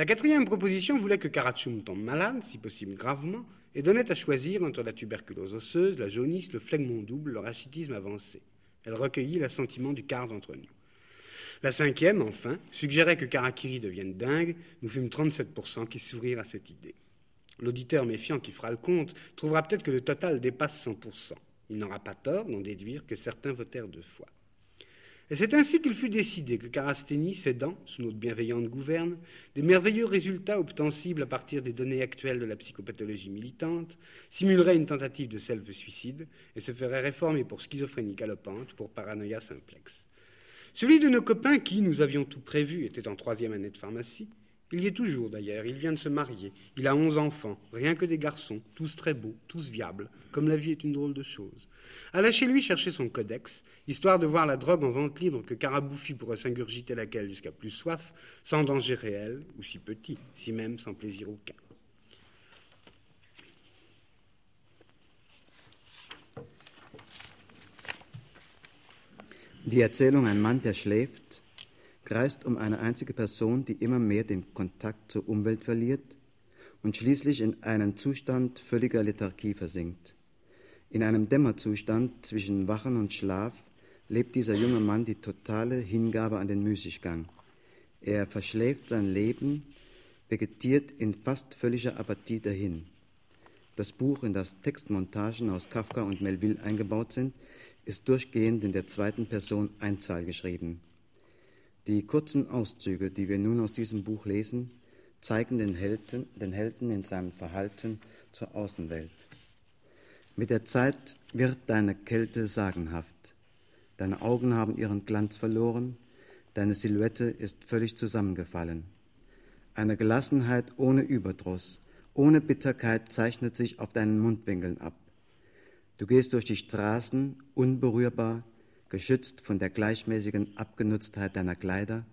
La quatrième proposition voulait que Karachum tombe malade, si possible gravement, et donnait à choisir entre la tuberculose osseuse, la jaunisse, le flegmon double, le rachitisme avancé. Elle recueillit l'assentiment du quart d'entre nous. La cinquième, enfin, suggérait que Karakiri devienne dingue. Nous fûmes 37% qui s'ouvrirent à cette idée. L'auditeur méfiant qui fera le compte trouvera peut-être que le total dépasse 100%. Il n'aura pas tort d'en déduire que certains votèrent deux fois. Et c'est ainsi qu'il fut décidé que Carasteni, cédant, sous notre bienveillante gouverne, des merveilleux résultats obtensibles à partir des données actuelles de la psychopathologie militante, simulerait une tentative de self-suicide et se ferait réformer pour schizophrénie galopante, pour paranoïa simplex. Celui de nos copains qui, nous avions tout prévu, était en troisième année de pharmacie, il y est toujours d'ailleurs, il vient de se marier, il a onze enfants, rien que des garçons, tous très beaux, tous viables, comme la vie est une drôle de chose. Alla chez lui chercher son codex, histoire de voir la drogue en vente libre que Caraboufi pourrait s'ingurgiter laquelle jusqu'à plus soif, sans danger réel, ou si petit, si même sans plaisir aucun. Die Erzählung Ein Mann, der schläft kreist um eine einzige Person, die immer mehr den Kontakt zur Umwelt verliert und schließlich in einen Zustand völliger Lethargie versinkt. In einem Dämmerzustand zwischen Wachen und Schlaf lebt dieser junge Mann die totale Hingabe an den Müßiggang. Er verschläft sein Leben, vegetiert in fast völliger Apathie dahin. Das Buch, in das Textmontagen aus Kafka und Melville eingebaut sind, ist durchgehend in der zweiten Person Einzahl geschrieben. Die kurzen Auszüge, die wir nun aus diesem Buch lesen, zeigen den Helden, den Helden in seinem Verhalten zur Außenwelt. Mit der Zeit wird deine Kälte sagenhaft. Deine Augen haben ihren Glanz verloren, deine Silhouette ist völlig zusammengefallen. Eine Gelassenheit ohne Überdruss, ohne Bitterkeit zeichnet sich auf deinen Mundwinkeln ab. Du gehst durch die Straßen unberührbar, geschützt von der gleichmäßigen Abgenutztheit deiner Kleider,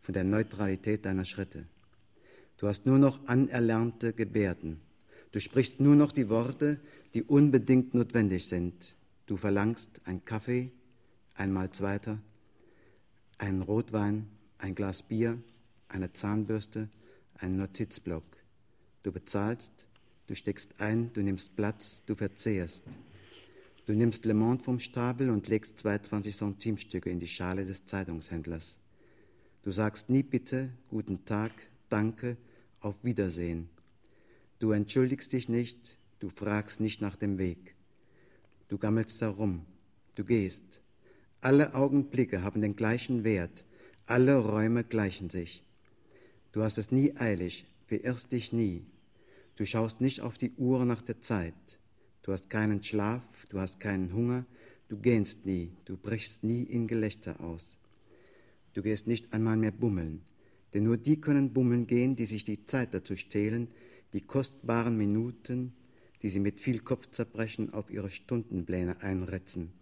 von der Neutralität deiner Schritte. Du hast nur noch anerlernte Gebärden. Du sprichst nur noch die Worte, die unbedingt notwendig sind. Du verlangst ein Kaffee, einmal zweiter, einen Rotwein, ein Glas Bier, eine Zahnbürste, einen Notizblock. Du bezahlst, du steckst ein, du nimmst Platz, du verzehrst. Du nimmst Le Monde vom Stapel und legst zwei 20 Centimstücke in die Schale des Zeitungshändlers. Du sagst nie bitte, guten Tag, danke, auf Wiedersehen. Du entschuldigst dich nicht, du fragst nicht nach dem Weg. Du gammelst herum, du gehst. Alle Augenblicke haben den gleichen Wert, alle Räume gleichen sich. Du hast es nie eilig, verirrst dich nie. Du schaust nicht auf die Uhr nach der Zeit. Du hast keinen Schlaf, du hast keinen Hunger, du gähnst nie, du brichst nie in Gelächter aus. Du gehst nicht einmal mehr bummeln, denn nur die können bummeln gehen, die sich die Zeit dazu stehlen, die kostbaren Minuten, die sie mit viel Kopfzerbrechen auf ihre Stundenpläne einretzen.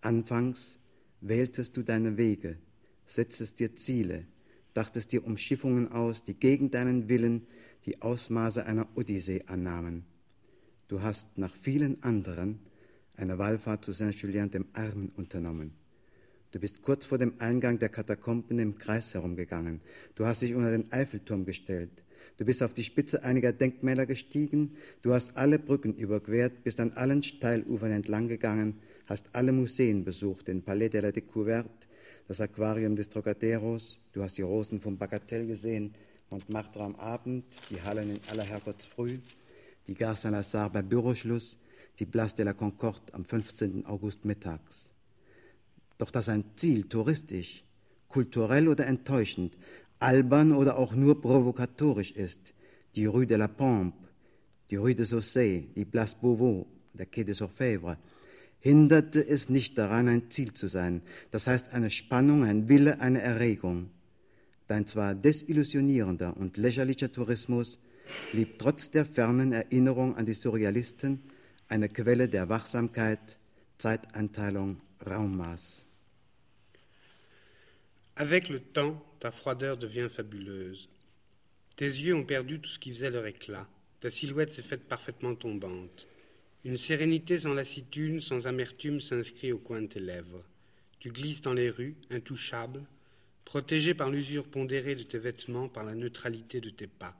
Anfangs wähltest du deine Wege, setztest dir Ziele, dachtest dir Umschiffungen aus, die gegen deinen Willen die Ausmaße einer Odyssee annahmen. Du hast nach vielen anderen eine Wallfahrt zu Saint-Julien dem Armen unternommen. Du bist kurz vor dem Eingang der Katakomben im Kreis herumgegangen. Du hast dich unter den Eiffelturm gestellt. Du bist auf die Spitze einiger Denkmäler gestiegen. Du hast alle Brücken überquert, bist an allen Steilufern entlang gegangen, hast alle Museen besucht, den Palais de la Découverte, das Aquarium des Trocaderos. Du hast die Rosen vom Bagatell gesehen, Montmartre am Abend, die Hallen in aller Herrgottsfrüh die Gare Saint-Lazare bei Büroschluss, die Place de la Concorde am 15. August mittags. Doch dass ein Ziel touristisch, kulturell oder enttäuschend, albern oder auch nur provokatorisch ist, die Rue de la Pompe, die Rue des Saussay, die Place Beauvau, der Quai des Orfèvres, hinderte es nicht daran, ein Ziel zu sein, das heißt eine Spannung, ein Wille, eine Erregung. Dein zwar desillusionierender und lächerlicher Tourismus blieb trotz der fernen Erinnerung an die Surrealisten eine Quelle der Wachsamkeit, Zeiteinteilung, Raummaß. Avec le temps, ta froideur devient fabuleuse. Tes yeux ont perdu tout ce qui faisait leur éclat. Ta silhouette s'est faite parfaitement tombante. Une sérénité sans lassitude, sans amertume s'inscrit au coin de tes lèvres. Tu glisses dans les rues, intouchable, Protégé par l'usure pondérée de tes vêtements, par la neutralité de tes pas,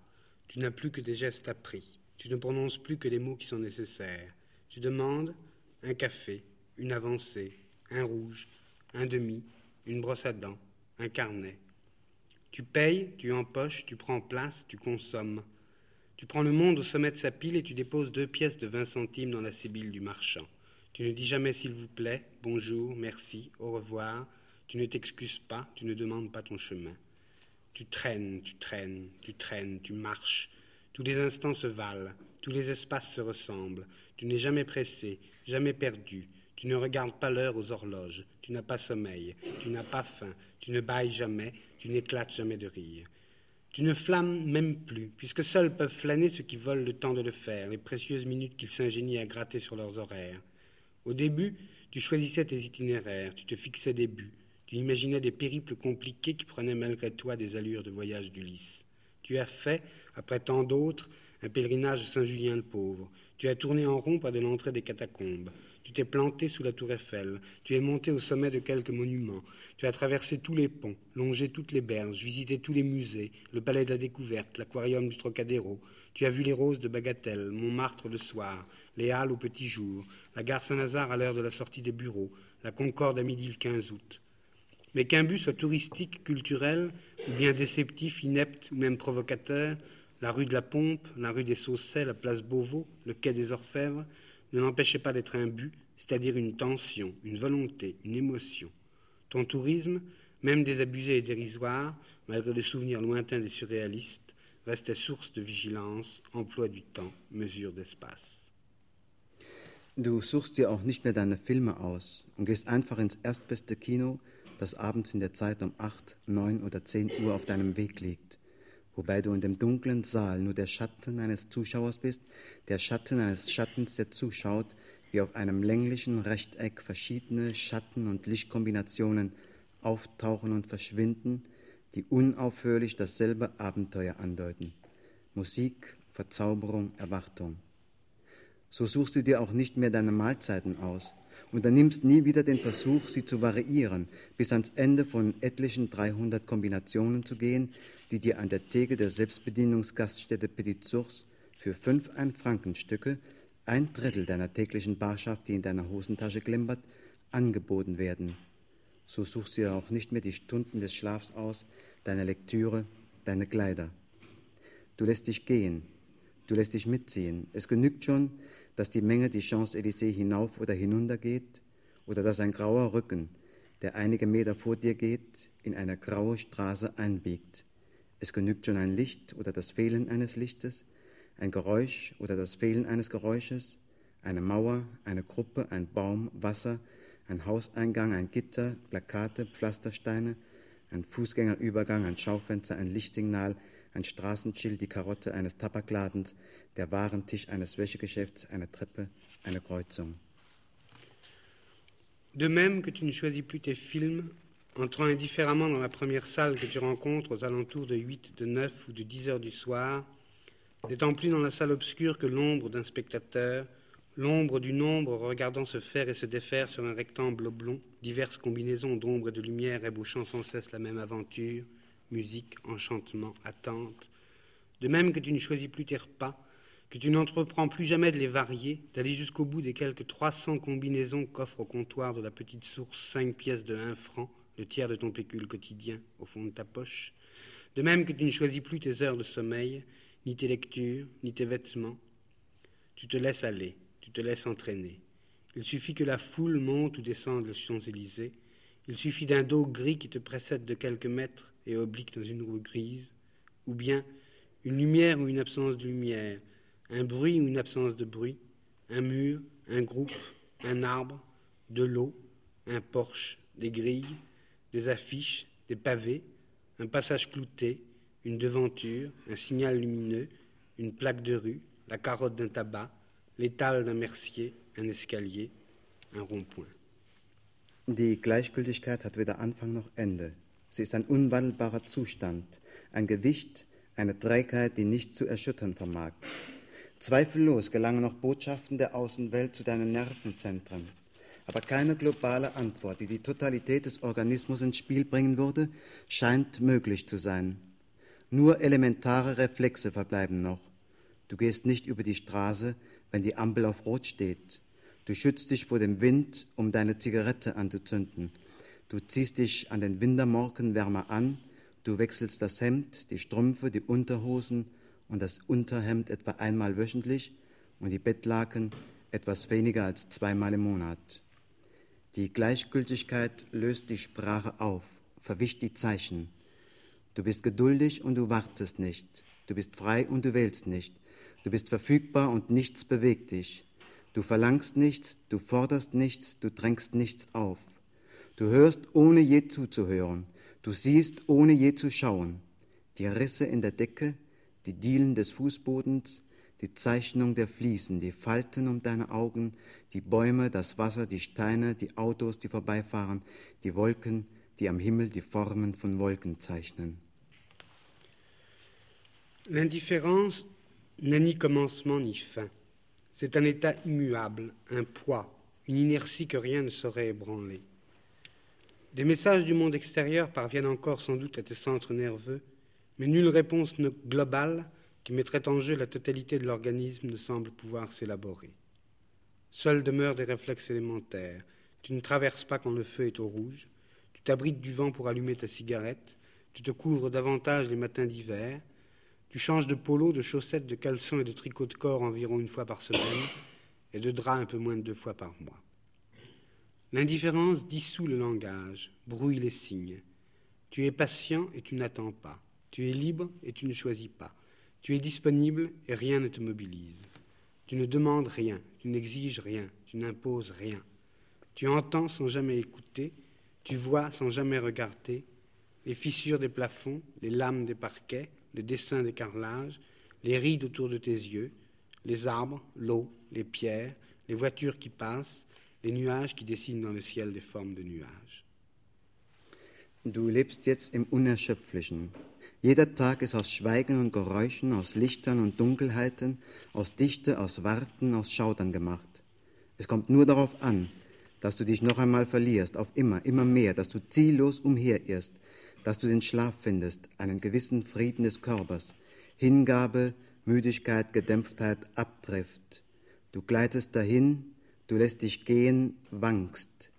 tu n'as plus que des gestes appris, tu ne prononces plus que les mots qui sont nécessaires. Tu demandes un café, une avancée, un rouge, un demi, une brosse à dents, un carnet. Tu payes, tu empoches, tu prends place, tu consommes. Tu prends le monde au sommet de sa pile et tu déposes deux pièces de vingt centimes dans la sébile du marchand. Tu ne dis jamais s'il vous plaît, bonjour, merci, au revoir. Tu ne t'excuses pas, tu ne demandes pas ton chemin. Tu traînes, tu traînes, tu traînes, tu marches. Tous les instants se valent, tous les espaces se ressemblent. Tu n'es jamais pressé, jamais perdu. Tu ne regardes pas l'heure aux horloges. Tu n'as pas sommeil, tu n'as pas faim, tu ne bailles jamais, tu n'éclates jamais de rire. Tu ne flammes même plus, puisque seuls peuvent flâner ceux qui volent le temps de le faire, les précieuses minutes qu'ils s'ingénient à gratter sur leurs horaires. Au début, tu choisissais tes itinéraires, tu te fixais des buts, tu imaginais des périples compliqués qui prenaient malgré toi des allures de voyage d'Ulysse. Tu as fait, après tant d'autres, un pèlerinage Saint-Julien le Pauvre. Tu as tourné en rond près de l'entrée des catacombes. Tu t'es planté sous la tour Eiffel. Tu es monté au sommet de quelques monuments. Tu as traversé tous les ponts, longé toutes les berges, visité tous les musées, le palais de la découverte, l'aquarium du Trocadéro. Tu as vu les roses de Bagatelle, Montmartre le soir, les Halles au petit jour, la gare Saint-Lazare à l'heure de la sortie des bureaux, la Concorde à midi le 15 août. Mais qu'un but soit touristique, culturel, ou bien déceptif, inepte ou même provocateur, la rue de la Pompe, la rue des Saussets, la place Beauvau, le quai des Orfèvres, ne l'empêchait pas d'être un but, c'est-à-dire une tension, une volonté, une émotion. Ton tourisme, même désabusé et dérisoire, malgré le souvenir lointain des surréalistes, restait source de vigilance, emploi du temps, mesure d'espace. Du suchst dir auch nicht mehr deine Filme aus und gehst einfach ins erstbeste Kino, das abends in der Zeit um 8, 9 oder 10 Uhr auf deinem Weg liegt, wobei du in dem dunklen Saal nur der Schatten eines Zuschauers bist, der Schatten eines Schattens, der zuschaut, wie auf einem länglichen Rechteck verschiedene Schatten- und Lichtkombinationen auftauchen und verschwinden, die unaufhörlich dasselbe Abenteuer andeuten. Musik, Verzauberung, Erwartung. So suchst du dir auch nicht mehr deine Mahlzeiten aus, unternimmst nie wieder den Versuch, sie zu variieren, bis ans Ende von etlichen 300 Kombinationen zu gehen, die dir an der Theke der Selbstbedienungsgaststätte Petit Source für fünf Ein-Frankenstücke, ein Drittel deiner täglichen Barschaft, die in deiner Hosentasche klimpert, angeboten werden. So suchst du ja auch nicht mehr die Stunden des Schlafs aus, deine Lektüre, deine Kleider. Du lässt dich gehen, du lässt dich mitziehen. Es genügt schon, dass die Menge die Champs-Élysées hinauf oder hinunter geht oder dass ein grauer Rücken, der einige Meter vor dir geht, in eine graue Straße einbiegt. Es genügt schon ein Licht oder das Fehlen eines Lichtes, ein Geräusch oder das Fehlen eines Geräusches, eine Mauer, eine Gruppe, ein Baum, Wasser, ein Hauseingang, ein Gitter, Plakate, Pflastersteine, ein Fußgängerübergang, ein Schaufenster, ein Lichtsignal, ein Straßenschild, die Karotte eines Tabakladens, der Warentisch eines Wäschegeschäfts, eine Treppe, eine Kreuzung. De même que tu ne choisis plus tes films, entrant indifféremment dans la première salle que tu rencontres aux alentours de 8, de 9 ou de 10 heures du soir, n'étant plus dans la salle obscure que l'ombre d'un spectateur, l'ombre du nombre regardant se faire et se défaire sur un rectangle oblong, diverses combinaisons d'ombre et de lumière ébauchant sans cesse la même aventure, musique, enchantement, attente. De même que tu ne choisis plus tes repas, que tu n'entreprends plus jamais de les varier, d'aller jusqu'au bout des quelques 300 combinaisons qu'offre au comptoir de la petite source cinq pièces de un franc, le tiers de ton pécule quotidien, au fond de ta poche. De même que tu ne choisis plus tes heures de sommeil, ni tes lectures, ni tes vêtements. Tu te laisses aller, tu te laisses entraîner. Il suffit que la foule monte ou descende les Champs-Élysées. Il suffit d'un dos gris qui te précède de quelques mètres et oblique dans une roue grise, ou bien une lumière ou une absence de lumière, un bruit ou une absence de bruit, un mur, un groupe, un arbre, de l'eau, un porche, des grilles, des affiches, des pavés, un passage clouté, une devanture, un signal lumineux, une plaque de rue, la carotte d'un tabac, l'étal d'un mercier, un escalier, un rond-point. Die Gleichgültigkeit hat weder Anfang noch Ende. Sie ist ein unwandelbarer Zustand, ein Gewicht, eine Trägheit, die nicht zu erschüttern vermag. Zweifellos gelangen noch Botschaften der Außenwelt zu deinen Nervenzentren. aber keine globale Antwort, die die Totalität des Organismus ins Spiel bringen würde, scheint möglich zu sein. Nur elementare Reflexe verbleiben noch. Du gehst nicht über die Straße, wenn die Ampel auf Rot steht. Du schützt dich vor dem Wind, um deine Zigarette anzuzünden. Du ziehst dich an den Wintermorgen wärmer an, du wechselst das Hemd, die Strümpfe, die Unterhosen und das Unterhemd etwa einmal wöchentlich und die Bettlaken etwas weniger als zweimal im Monat. Die Gleichgültigkeit löst die Sprache auf, verwischt die Zeichen. Du bist geduldig und du wartest nicht. Du bist frei und du wählst nicht. Du bist verfügbar und nichts bewegt dich. Du verlangst nichts, du forderst nichts, du drängst nichts auf. Du hörst ohne je zuzuhören. Du siehst ohne je zu schauen. Die Risse in der Decke, die Dielen des Fußbodens, die Zeichnung der Fliesen, die Falten um deine Augen, die Bäume, das Wasser, die Steine, die Autos, die vorbeifahren, die Wolken, die am Himmel die Formen von Wolken zeichnen. L'indifférence n'a ni commencement ni fin. C'est un état immuable, un poids, une inertie que rien ne saurait ébranler. Des messages du monde extérieur parviennent encore sans doute à tes centres nerveux, mais nulle réponse globale qui mettrait en jeu la totalité de l'organisme ne semble pouvoir s'élaborer. Seuls demeurent des réflexes élémentaires. Tu ne traverses pas quand le feu est au rouge, tu t'abrites du vent pour allumer ta cigarette, tu te couvres davantage les matins d'hiver, tu changes de polo, de chaussettes, de caleçons et de tricot de corps environ une fois par semaine, et de drap un peu moins de deux fois par mois. L'indifférence dissout le langage, brouille les signes. Tu es patient et tu n'attends pas. Tu es libre et tu ne choisis pas. Tu es disponible et rien ne te mobilise. Tu ne demandes rien, tu n'exiges rien, tu n'imposes rien. Tu entends sans jamais écouter, tu vois sans jamais regarder les fissures des plafonds, les lames des parquets, le dessin des carrelages, les rides autour de tes yeux, les arbres, l'eau, les pierres, les voitures qui passent, les nuages qui dessinent dans le ciel des formes de nuages. Du lebst jetzt im Unerschöpflichen. Jeder Tag ist aus Schweigen und Geräuschen, aus Lichtern und Dunkelheiten, aus Dichte, aus Warten, aus Schaudern gemacht. Es kommt nur darauf an, dass du dich noch einmal verlierst, auf immer, immer mehr, dass du ziellos umherirrst, dass du den Schlaf findest, einen gewissen Frieden des Körpers, Hingabe, Müdigkeit, Gedämpftheit abtrifft. Du gleitest dahin, du lässt dich gehen, wankst.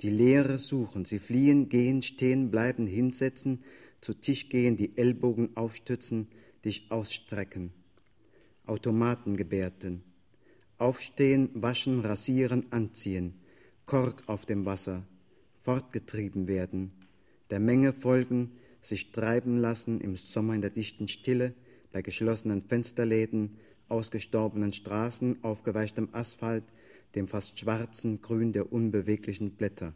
Die Leere suchen, sie fliehen, gehen, stehen, bleiben, hinsetzen, zu Tisch gehen, die Ellbogen aufstützen, dich ausstrecken. Automatengebärden. Aufstehen, waschen, rasieren, anziehen. Kork auf dem Wasser. Fortgetrieben werden. Der Menge folgen, sich treiben lassen im Sommer in der dichten Stille, bei geschlossenen Fensterläden, ausgestorbenen Straßen, aufgeweichtem Asphalt, dem fast schwarzen Grün der unbeweglichen Blätter.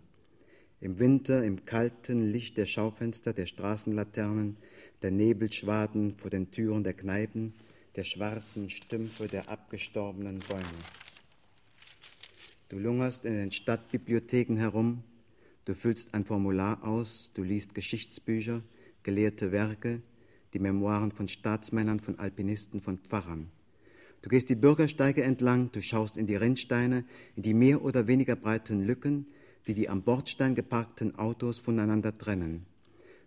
Im Winter im kalten Licht der Schaufenster, der Straßenlaternen, der Nebelschwaden vor den Türen der Kneipen, der schwarzen Stümpfe der abgestorbenen Bäume. Du lungerst in den Stadtbibliotheken herum, du füllst ein Formular aus, du liest Geschichtsbücher, gelehrte Werke, die Memoiren von Staatsmännern, von Alpinisten, von Pfarrern. Du gehst die Bürgersteige entlang, du schaust in die Rennsteine, in die mehr oder weniger breiten Lücken, die die am Bordstein geparkten Autos voneinander trennen.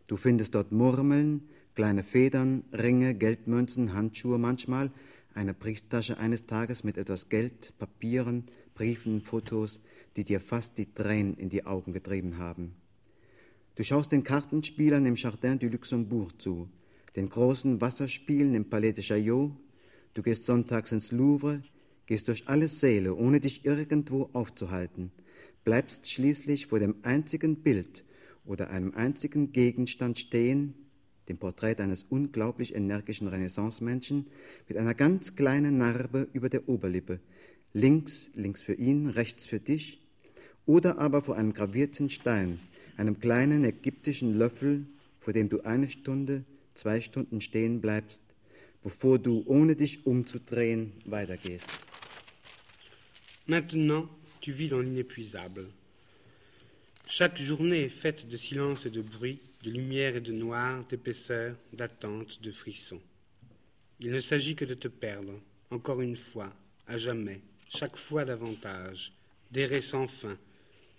Du findest dort Murmeln, kleine Federn, Ringe, Geldmünzen, Handschuhe manchmal, eine Brieftasche eines Tages mit etwas Geld, Papieren, Briefen, Fotos, die dir fast die Tränen in die Augen getrieben haben. Du schaust den Kartenspielern im Jardin du Luxembourg zu, den großen Wasserspielen im Palais de Chaillot, du gehst sonntags ins Louvre, gehst durch alle Säle, ohne dich irgendwo aufzuhalten, bleibst schließlich vor dem einzigen Bild oder einem einzigen Gegenstand stehen, dem Porträt eines unglaublich energischen Renaissancemenschen mit einer ganz kleinen Narbe über der Oberlippe, links, links für ihn, rechts für dich, oder aber vor einem gravierten Stein, einem kleinen ägyptischen Löffel, vor dem du eine Stunde, zwei Stunden stehen bleibst, bevor du, ohne dich umzudrehen, weitergehst. Maintenant, tu vis dans l'inépuisable. Chaque journée est faite de silence et de bruit, de lumière et de noir, d'épaisseur, d'attente, de frissons. Il ne s'agit que de te perdre, encore une fois, à jamais, chaque fois davantage, d'errer sans fin,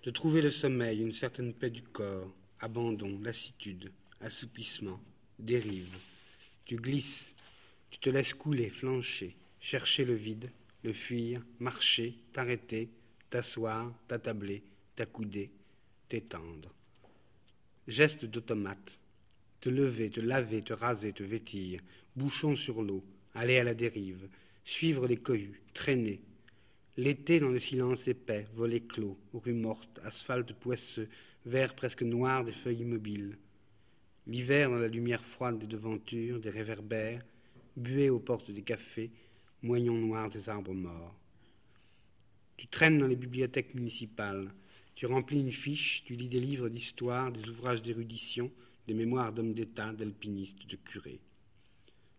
de trouver le sommeil, une certaine paix du corps, abandon, lassitude, assoupissement, dérive. Tu glisses, tu te laisses couler, flancher, chercher le vide, le fuir, marcher, t'arrêter, t'asseoir, t'attabler, t'accouder, t'étendre. Geste d'automate, te lever, te laver, te raser, te vêtir, bouchon sur l'eau, aller à la dérive, suivre les cohues, traîner. L'été dans le silence épais, volets clos, rues mortes, asphalte poisseux, vert presque noir des feuilles immobiles. L'hiver dans la lumière froide des devantures, des réverbères, buée aux portes des cafés, moignons noirs des arbres morts. Tu traînes dans les bibliothèques municipales, tu remplis une fiche, tu lis des livres d'histoire, des ouvrages d'érudition, des mémoires d'hommes d'État, d'alpinistes, de curés.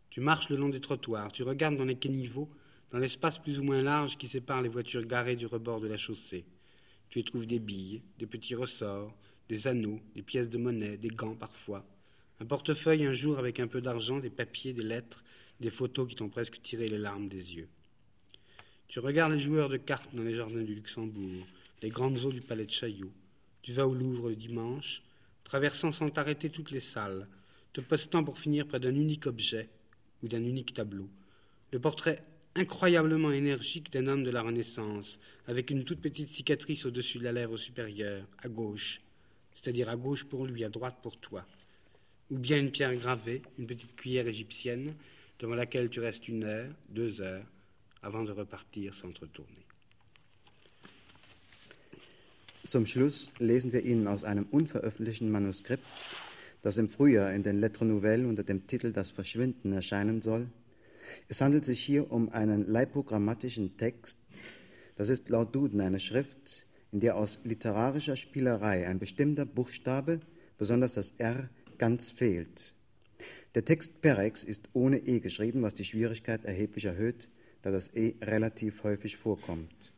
Tu marches le long des trottoirs, tu regardes dans les caniveaux, dans l'espace plus ou moins large qui sépare les voitures garées du rebord de la chaussée. Tu y trouves des billes, des petits ressorts, des anneaux, des pièces de monnaie, des gants parfois, un portefeuille un jour avec un peu d'argent, des papiers, des lettres, des photos qui t'ont presque tiré les larmes des yeux. Tu regardes les joueurs de cartes dans les jardins du Luxembourg, les grandes eaux du palais de Chaillot. Tu vas au Louvre le dimanche, traversant sans t'arrêter toutes les salles, te postant pour finir près d'un unique objet ou d'un unique tableau. Le portrait incroyablement énergique d'un homme de la Renaissance, avec une toute petite cicatrice au-dessus de la lèvre supérieure, à gauche, c'est-à-dire à gauche pour lui, à droite pour toi. Ou bien une pierre gravée, une petite cuillère égyptienne, devant laquelle tu restes une heure, deux heures, avant de repartir sans te retourner. Zum Schluss lesen wir Ihnen aus einem unveröffentlichten Manuskript, das im Frühjahr in den Lettres Nouvelles unter dem Titel Das Verschwinden erscheinen soll. Es handelt sich hier um einen leibprogrammatischen Text. Das ist laut Duden eine Schrift, in der aus literarischer Spielerei ein bestimmter Buchstabe, besonders das R, ganz fehlt. Der Text Perex ist ohne E geschrieben, was die Schwierigkeit erheblich erhöht, da das E relativ häufig vorkommt.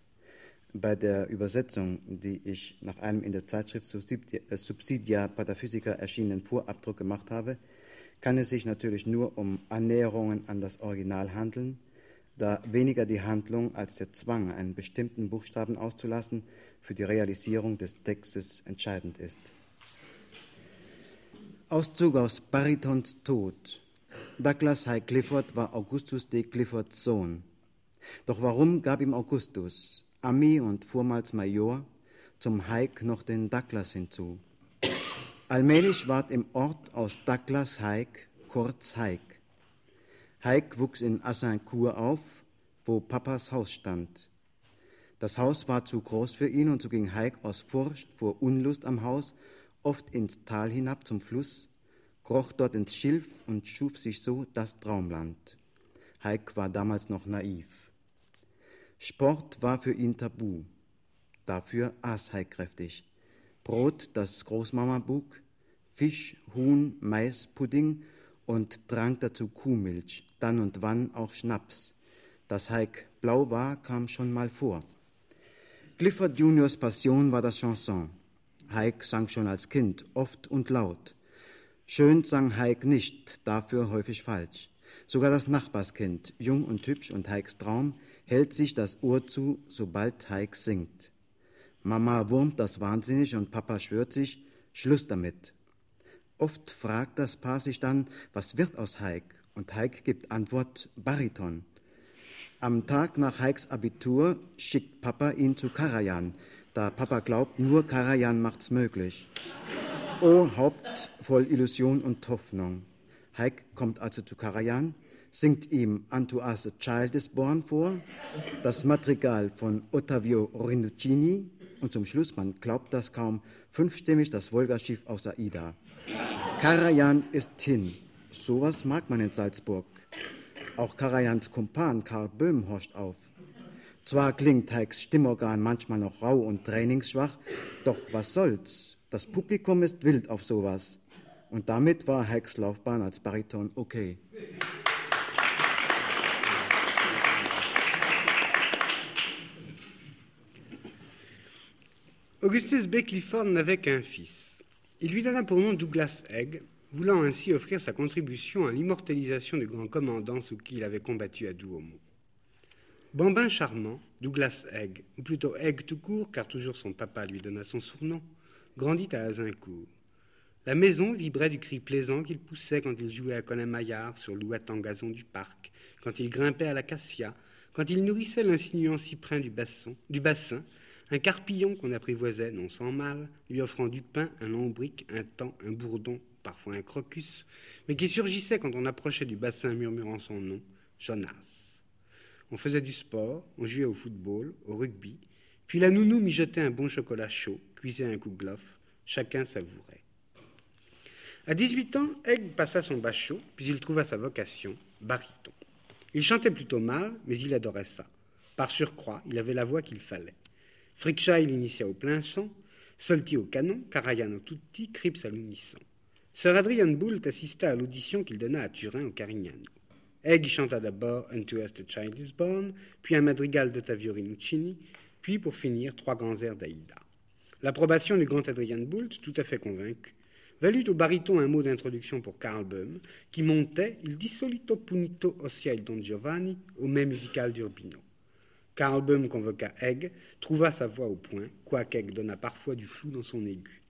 Bei der Übersetzung, die ich nach einem in der Zeitschrift äh, Subsidia Pataphysica erschienenen Vorabdruck gemacht habe, kann es sich natürlich nur um Annäherungen an das Original handeln, da weniger die Handlung als der Zwang, einen bestimmten Buchstaben auszulassen, für die Realisierung des Textes entscheidend ist. Auszug aus Baritons Tod. Douglas High Clifford war Augustus de Cliffords Sohn. Doch warum gab ihm Augustus, Ami und vormals Major, zum Hike noch den Douglas hinzu? Allmählich ward im Ort aus Douglas Hike kurz Hike. Hike wuchs in Assincourt auf, wo Papas Haus stand. Das Haus war zu groß für ihn und so ging Hike aus Furcht vor Unlust am Haus oft ins Tal hinab zum Fluss, kroch dort ins Schilf und schuf sich so das Traumland. Heik war damals noch naiv. Sport war für ihn tabu. Dafür aß Heik kräftig. Brot, das Großmama bug, Fisch, Huhn, Mais, Pudding und trank dazu Kuhmilch, dann und wann auch Schnaps. Dass Heik blau war, kam schon mal vor. Clifford Juniors Passion war das Chanson. Heik sang schon als Kind, oft und laut. Schön sang Heik nicht, dafür häufig falsch. Sogar das Nachbarskind, jung und hübsch und Heiks Traum, hält sich das Ohr zu, sobald Heik singt. Mama wurmt das wahnsinnig und Papa schwört sich, Schluss damit. Oft fragt das Paar sich dann, was wird aus Heik? Und Heik gibt Antwort, Bariton. Am Tag nach Heiks Abitur schickt Papa ihn zu Karajan, da Papa glaubt, nur Karajan macht's möglich. O Haupt voll Illusion und Hoffnung. Heik kommt also zu Karajan, singt ihm Unto Us a Child is Born vor, das Madrigal von Ottavio Rinuccini und zum Schluss, man glaubt das kaum, fünfstimmig das Wolgaschiff aus Aida. Karajan ist hin. Sowas mag man in Salzburg. Auch Karajans Kumpan Karl Böhm horcht auf. Zwar klingt Heiks Stimmorgan manchmal noch rau und trainingsschwach, doch was soll's? Das Publikum ist wild auf sowas. Und damit war Heiks Laufbahn als Bariton okay. Augustus B. Clifford n'avait qu'un fils. Il lui donna pour nom Douglas Egg, voulant ainsi offrir sa contribution à l'immortalisation du grand commandant sous qui il avait combattu à Douaumont. Bambin charmant, Douglas Egg, ou plutôt Egg tout court, car toujours son papa lui donna son surnom, grandit à Azincourt. La maison vibrait du cri plaisant qu'il poussait quand il jouait à Conemaillard sur l'ouate en gazon du parc, quand il grimpait à l'acacia, quand il nourrissait l'insinuant cyprin du bassin, du bassin un carpillon qu'on apprivoisait non sans mal, lui offrant du pain, un lombric, un temps, un bourdon, parfois un crocus, mais qui surgissait quand on approchait du bassin murmurant son nom, Jonas. On faisait du sport, on jouait au football, au rugby, puis la nounou mijotait un bon chocolat chaud, cuisait un coup de glof, chacun savourait. À 18 ans, Egg passa son bachot, puis il trouva sa vocation, baryton. Il chantait plutôt mal, mais il adorait ça. Par surcroît, il avait la voix qu'il fallait. Frickshire l'initia au plein son, Solti au canon, Carayano tutti, Crips à l'unisson. Sir Adrian Boult assista à l'audition qu'il donna à Turin au Carignano. Egg chanta d'abord Unto Us the Child is Born, puis un madrigal de Taviorinuccini, puis pour finir trois grands airs d'Aïda. L'approbation du grand Adrian Boult, tout à fait convaincu, valut au baryton un mot d'introduction pour Karl Böhm, qui montait Il di solito punito ossia il Don Giovanni au même musical d'Urbino. Karl Böhm convoqua Egg, trouva sa voix au point, quoique Egg donna parfois du flou dans son aigu.